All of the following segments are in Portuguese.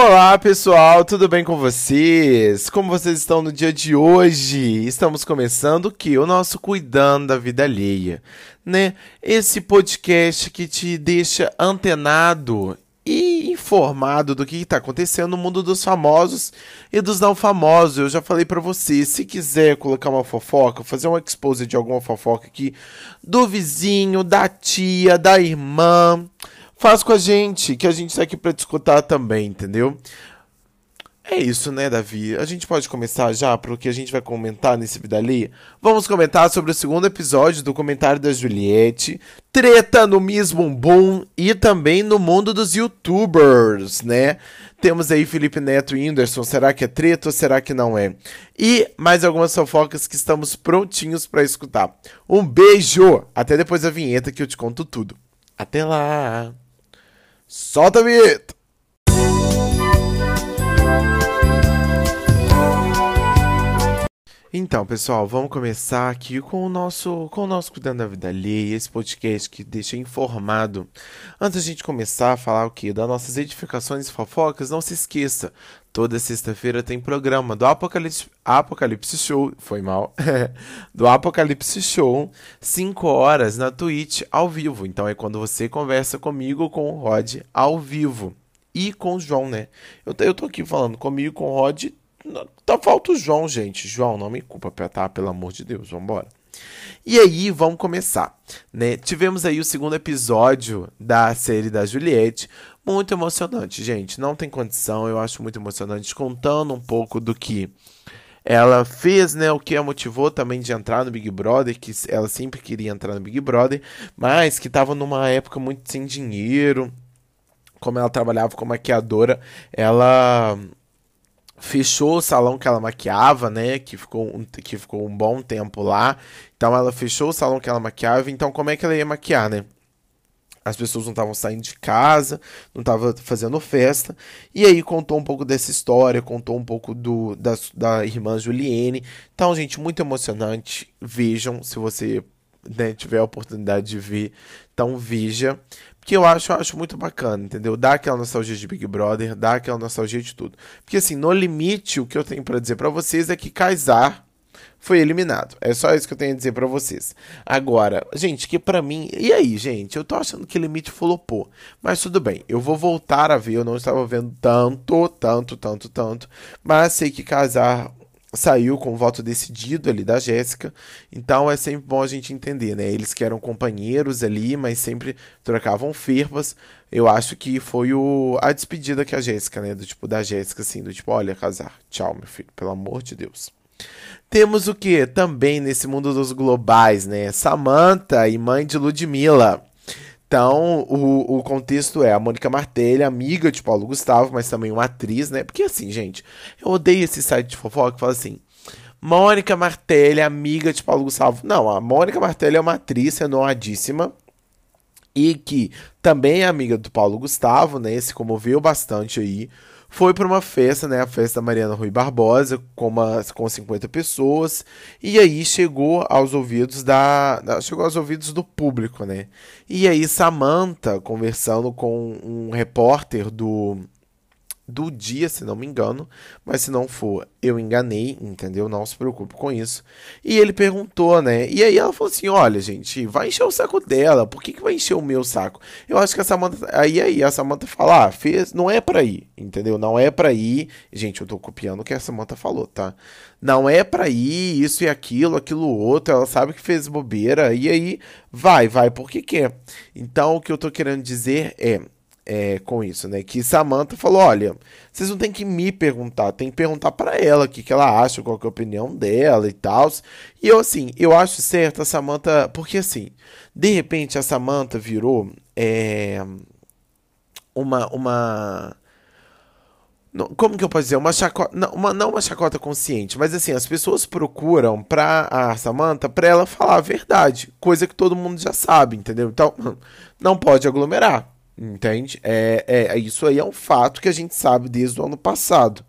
Olá pessoal, tudo bem com vocês? Como vocês estão no dia de hoje? Estamos começando o que? O nosso Cuidando da Vida Alheia, né? Esse podcast que te deixa antenado e informado do que está acontecendo no mundo dos famosos e dos não famosos. Eu já falei para você, se quiser colocar uma fofoca, fazer um expose de alguma fofoca aqui do vizinho, da tia, da irmã, Faz com a gente, que a gente está aqui para discutir também, entendeu? É isso, né, Davi? A gente pode começar já para o que a gente vai comentar nesse Vida ali. Vamos comentar sobre o segundo episódio do comentário da Juliette, treta no mesmo boom e também no mundo dos youtubers, né? Temos aí Felipe Neto e Whindersson, será que é treta ou será que não é? E mais algumas fofocas que estamos prontinhos para escutar. Um beijo! Até depois da vinheta que eu te conto tudo. Até lá! Solta a vinheta! Então, pessoal, vamos começar aqui com o nosso, com o nosso Cuidando da Vida Alheia, esse podcast que deixa informado. Antes da gente começar a falar o que? Das nossas edificações e fofocas, não se esqueça, toda sexta-feira tem programa do Apocalipse, Apocalipse Show, foi mal, do Apocalipse Show, 5 horas na Twitch ao vivo. Então é quando você conversa comigo com o Rod ao vivo. E com o João, né? Eu, eu tô aqui falando comigo com o Rod. Tá falta o João, gente. João, não me culpa, tá? Pelo amor de Deus, vambora. E aí, vamos começar, né? Tivemos aí o segundo episódio da série da Juliette, muito emocionante, gente. Não tem condição, eu acho muito emocionante, contando um pouco do que ela fez, né? O que a motivou também de entrar no Big Brother, que ela sempre queria entrar no Big Brother, mas que estava numa época muito sem dinheiro. Como ela trabalhava como maquiadora, ela fechou o salão que ela maquiava, né? Que ficou, um, que ficou um bom tempo lá. Então ela fechou o salão que ela maquiava. Então, como é que ela ia maquiar, né? as pessoas não estavam saindo de casa, não estavam fazendo festa. E aí contou um pouco dessa história, contou um pouco do, da, da irmã Juliene. Então, gente, muito emocionante. Vejam, se você né, tiver a oportunidade de ver, então veja. Porque eu acho, eu acho muito bacana, entendeu? Dá aquela nostalgia de Big Brother, dá aquela nostalgia de tudo. Porque assim, no limite, o que eu tenho para dizer para vocês é que Kaysar foi eliminado. É só isso que eu tenho a dizer para vocês. Agora, gente, que para mim. E aí, gente? Eu tô achando que limite flopou. Mas tudo bem, eu vou voltar a ver. Eu não estava vendo tanto, tanto, tanto, tanto. Mas sei que casar saiu com o voto decidido ali da Jéssica. Então é sempre bom a gente entender, né? Eles que eram companheiros ali, mas sempre trocavam fervas. Eu acho que foi o, a despedida que a Jéssica, né? Do tipo da Jéssica, assim, do tipo, olha, casar. Tchau, meu filho, pelo amor de Deus. Temos o que? Também nesse mundo dos globais, né? Samantha e mãe de Ludmilla. Então, o, o contexto é a Mônica Martelli, amiga de Paulo Gustavo, mas também uma atriz, né? Porque assim, gente, eu odeio esse site de fofoca que fala assim: Mônica Martelli, amiga de Paulo Gustavo. Não, a Mônica Martelli é uma atriz renomadíssima e que também é amiga do Paulo Gustavo, né? Se comoveu bastante aí foi para uma festa, né, a festa da Mariana Rui Barbosa, com, uma, com 50 pessoas, e aí chegou aos ouvidos da, chegou aos ouvidos do público, né? E aí Samantha conversando com um repórter do do dia, se não me engano, mas se não for, eu enganei, entendeu? Não se preocupe com isso. E ele perguntou, né? E aí ela falou assim: olha, gente, vai encher o saco dela, por que, que vai encher o meu saco? Eu acho que a Samanta. Aí aí a Samanta fala: ah, fez, não é pra ir, entendeu? Não é pra ir. Gente, eu tô copiando o que a Samanta falou, tá? Não é pra ir, isso e aquilo, aquilo outro, ela sabe que fez bobeira, e aí vai, vai porque quer. Então o que eu tô querendo dizer é é, com isso, né? Que Samantha falou: olha, vocês não tem que me perguntar, tem que perguntar para ela o que, que ela acha, qual é a opinião dela e tal. E eu, assim, eu acho certo a Samantha, porque assim, de repente a Samantha virou é, uma. uma como que eu posso dizer? Uma chacota. Não uma, não uma chacota consciente, mas assim, as pessoas procuram pra a Samantha pra ela falar a verdade, coisa que todo mundo já sabe, entendeu? Então, não pode aglomerar. Entende? É, é, isso aí é um fato que a gente sabe desde o ano passado.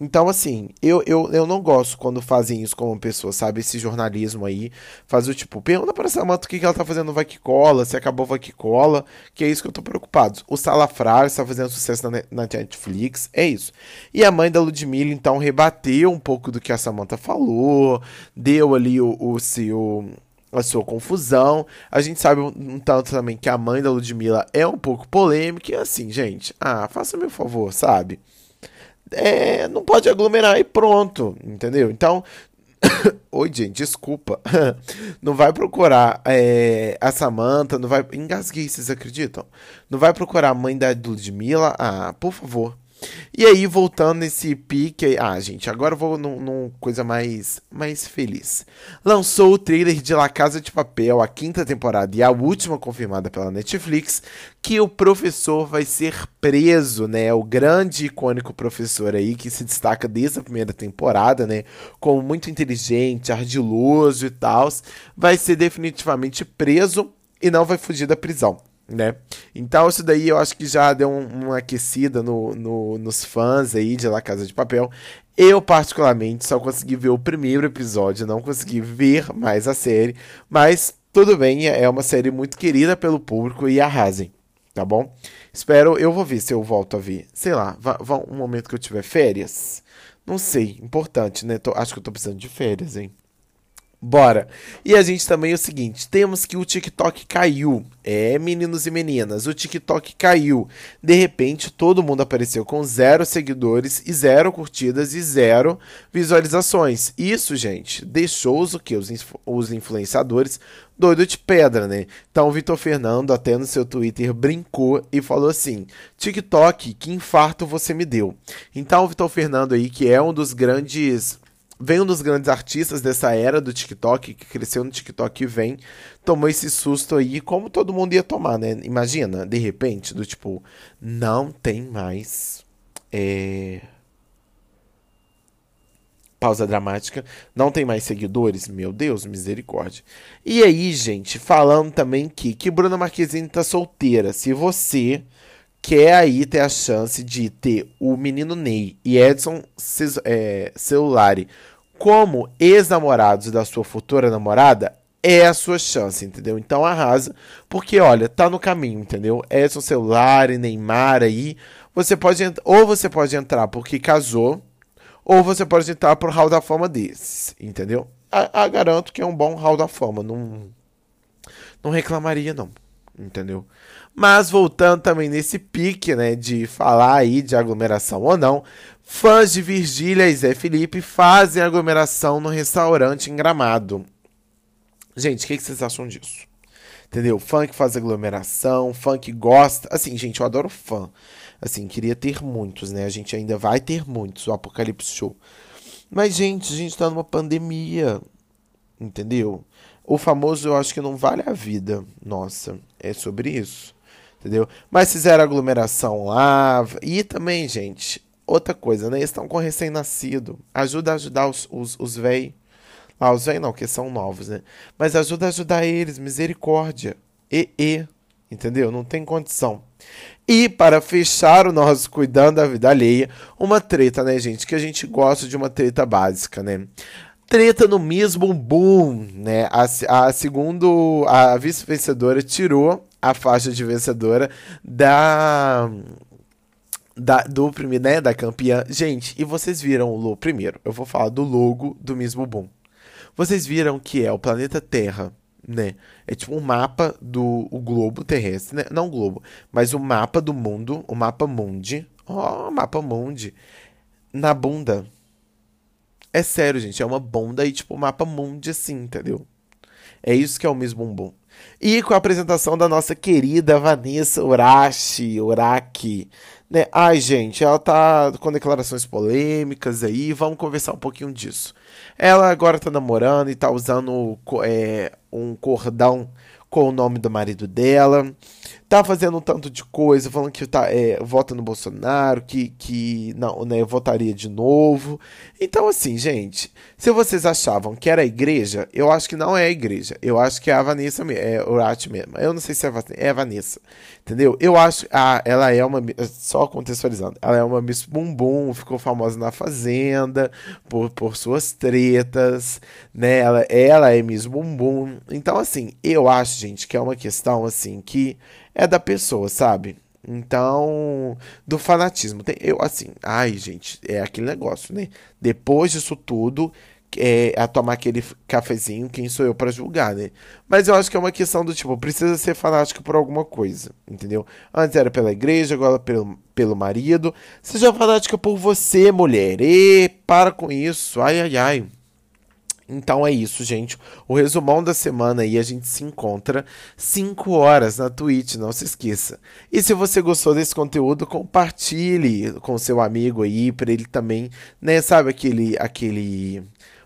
Então, assim, eu, eu, eu não gosto quando fazem isso com uma pessoa, sabe? Esse jornalismo aí. Faz o tipo, pergunta pra Samanta o que, que ela tá fazendo no Vai Que Cola, se acabou Vai Que Cola, que é isso que eu tô preocupado. O Salafrário está fazendo sucesso na, na Netflix, é isso. E a mãe da Ludmilla, então, rebateu um pouco do que a Samanta falou, deu ali o, o seu a sua confusão. A gente sabe um tanto também que a mãe da Ludmilla é um pouco polêmica. E assim, gente, ah, faça-me um favor, sabe? É, não pode aglomerar e pronto, entendeu? Então, Oi, gente, desculpa. Não vai procurar é, a Samantha, não vai. Engasguei, vocês acreditam? Não vai procurar a mãe da Ludmilla? Ah, por favor. E aí, voltando nesse pique. Ah, gente, agora eu vou num, num, coisa mais, mais feliz. Lançou o trailer de La Casa de Papel, a quinta temporada e a última confirmada pela Netflix, que o professor vai ser preso, né? O grande icônico professor aí que se destaca desde a primeira temporada, né? Como muito inteligente, ardiloso e tal, vai ser definitivamente preso e não vai fugir da prisão né? Então isso daí eu acho que já deu um, uma aquecida no, no, nos fãs aí de La Casa de Papel. Eu, particularmente, só consegui ver o primeiro episódio, não consegui ver mais a série, mas tudo bem, é uma série muito querida pelo público e arrasem, tá bom? Espero, eu vou ver se eu volto a ver. Sei lá, um momento que eu tiver férias. Não sei, importante, né? Tô, acho que eu tô precisando de férias, hein? Bora. E a gente também é o seguinte: temos que o TikTok caiu. É, meninos e meninas, o TikTok caiu. De repente, todo mundo apareceu com zero seguidores e zero curtidas e zero visualizações. Isso, gente, deixou os, o que? Os, os influenciadores doido de pedra, né? Então, o Vitor Fernando, até no seu Twitter, brincou e falou assim: TikTok, que infarto você me deu. Então, o Vitor Fernando aí, que é um dos grandes vem um dos grandes artistas dessa era do TikTok, que cresceu no TikTok e vem, tomou esse susto aí, como todo mundo ia tomar, né? Imagina, de repente, do tipo, não tem mais. É... Pausa dramática, não tem mais seguidores, meu Deus, misericórdia. E aí, gente, falando também que, que Bruna Marquezine tá solteira. Se você quer aí ter a chance de ter o menino Ney e Edson é, Celulari como ex-namorados da sua futura namorada, é a sua chance, entendeu? Então arrasa, porque olha, tá no caminho, entendeu? Edson Celular e Neymar aí, você pode ou você pode entrar porque casou, ou você pode entrar pro hall da fama desses, entendeu? A, a garanto que é um bom hall da fama, não não reclamaria não, entendeu? Mas voltando também nesse pique, né, de falar aí de aglomeração ou não, fãs de Virgília e Zé Felipe fazem aglomeração no restaurante em Gramado. Gente, o que, que, vocês acham disso? Entendeu? Fã que faz aglomeração, fã que gosta. Assim, gente, eu adoro fã. Assim, queria ter muitos, né? A gente ainda vai ter muitos, o Apocalipse Show. Mas, gente, a gente tá numa pandemia. Entendeu? O famoso eu acho que não vale a vida. Nossa, é sobre isso entendeu? Mas fizeram aglomeração lá. E também, gente, outra coisa, né? Eles estão com recém-nascido. Ajuda a ajudar os, os, os véi. Ah, os véi não, que são novos, né? Mas ajuda a ajudar eles, misericórdia. E, e, entendeu? Não tem condição. E para fechar o nosso Cuidando da Vida Alheia, uma treta, né, gente? Que a gente gosta de uma treta básica, né? Treta no mesmo boom, né? A, a segundo a vice-vencedora tirou a faixa de vencedora da da, do primeiro, né, da campeã. Gente, e vocês viram o logo primeiro? Eu vou falar do logo do mesmo boom. Vocês viram que é o planeta Terra, né? É tipo um mapa do o globo terrestre, né? Não globo, mas o mapa do mundo, o mapa mundi. Ó, oh, mapa mundi na bunda. É sério, gente, é uma bunda e tipo mapa mundi assim, entendeu? É isso que é o mesmo boom. E com a apresentação da nossa querida Vanessa Urashi, Uraki, né? Ai, gente, ela tá com declarações polêmicas aí, vamos conversar um pouquinho disso. Ela agora tá namorando e tá usando é, um cordão com o nome do marido dela. Tá fazendo um tanto de coisa, falando que tá, é, vota no Bolsonaro, que, que não, né, votaria de novo. Então, assim, gente, se vocês achavam que era a igreja, eu acho que não é a igreja. Eu acho que é a Vanessa é Urati mesmo. Eu não sei se é é a Vanessa, entendeu? Eu acho, ah, ela é uma, só contextualizando, ela é uma Miss Bumbum, ficou famosa na Fazenda, por, por suas tretas, né? Ela, ela é Miss Bumbum. Então, assim, eu acho, gente, que é uma questão, assim, que é da pessoa, sabe? Então, do fanatismo. Tem, eu, assim, ai, gente, é aquele negócio, né? Depois disso tudo, é, a tomar aquele cafezinho, quem sou eu para julgar, né? Mas eu acho que é uma questão do tipo, precisa ser fanático por alguma coisa, entendeu? Antes era pela igreja, agora pelo, pelo marido. Seja fanática por você, mulher. E para com isso. Ai, ai, ai. Então é isso, gente. O resumão da semana aí a gente se encontra 5 horas na Twitch, não se esqueça. E se você gostou desse conteúdo, compartilhe com seu amigo aí para ele também, né, sabe aquele aquele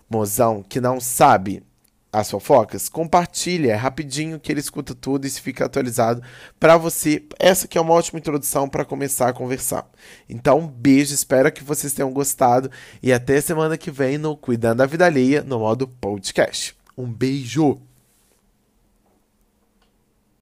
mozão que não sabe as fofocas, compartilha, é rapidinho que ele escuta tudo e se fica atualizado para você. Essa que é uma ótima introdução para começar a conversar. Então, um beijo, espero que vocês tenham gostado e até semana que vem no Cuidando da Vida Alheia no modo podcast. Um beijo!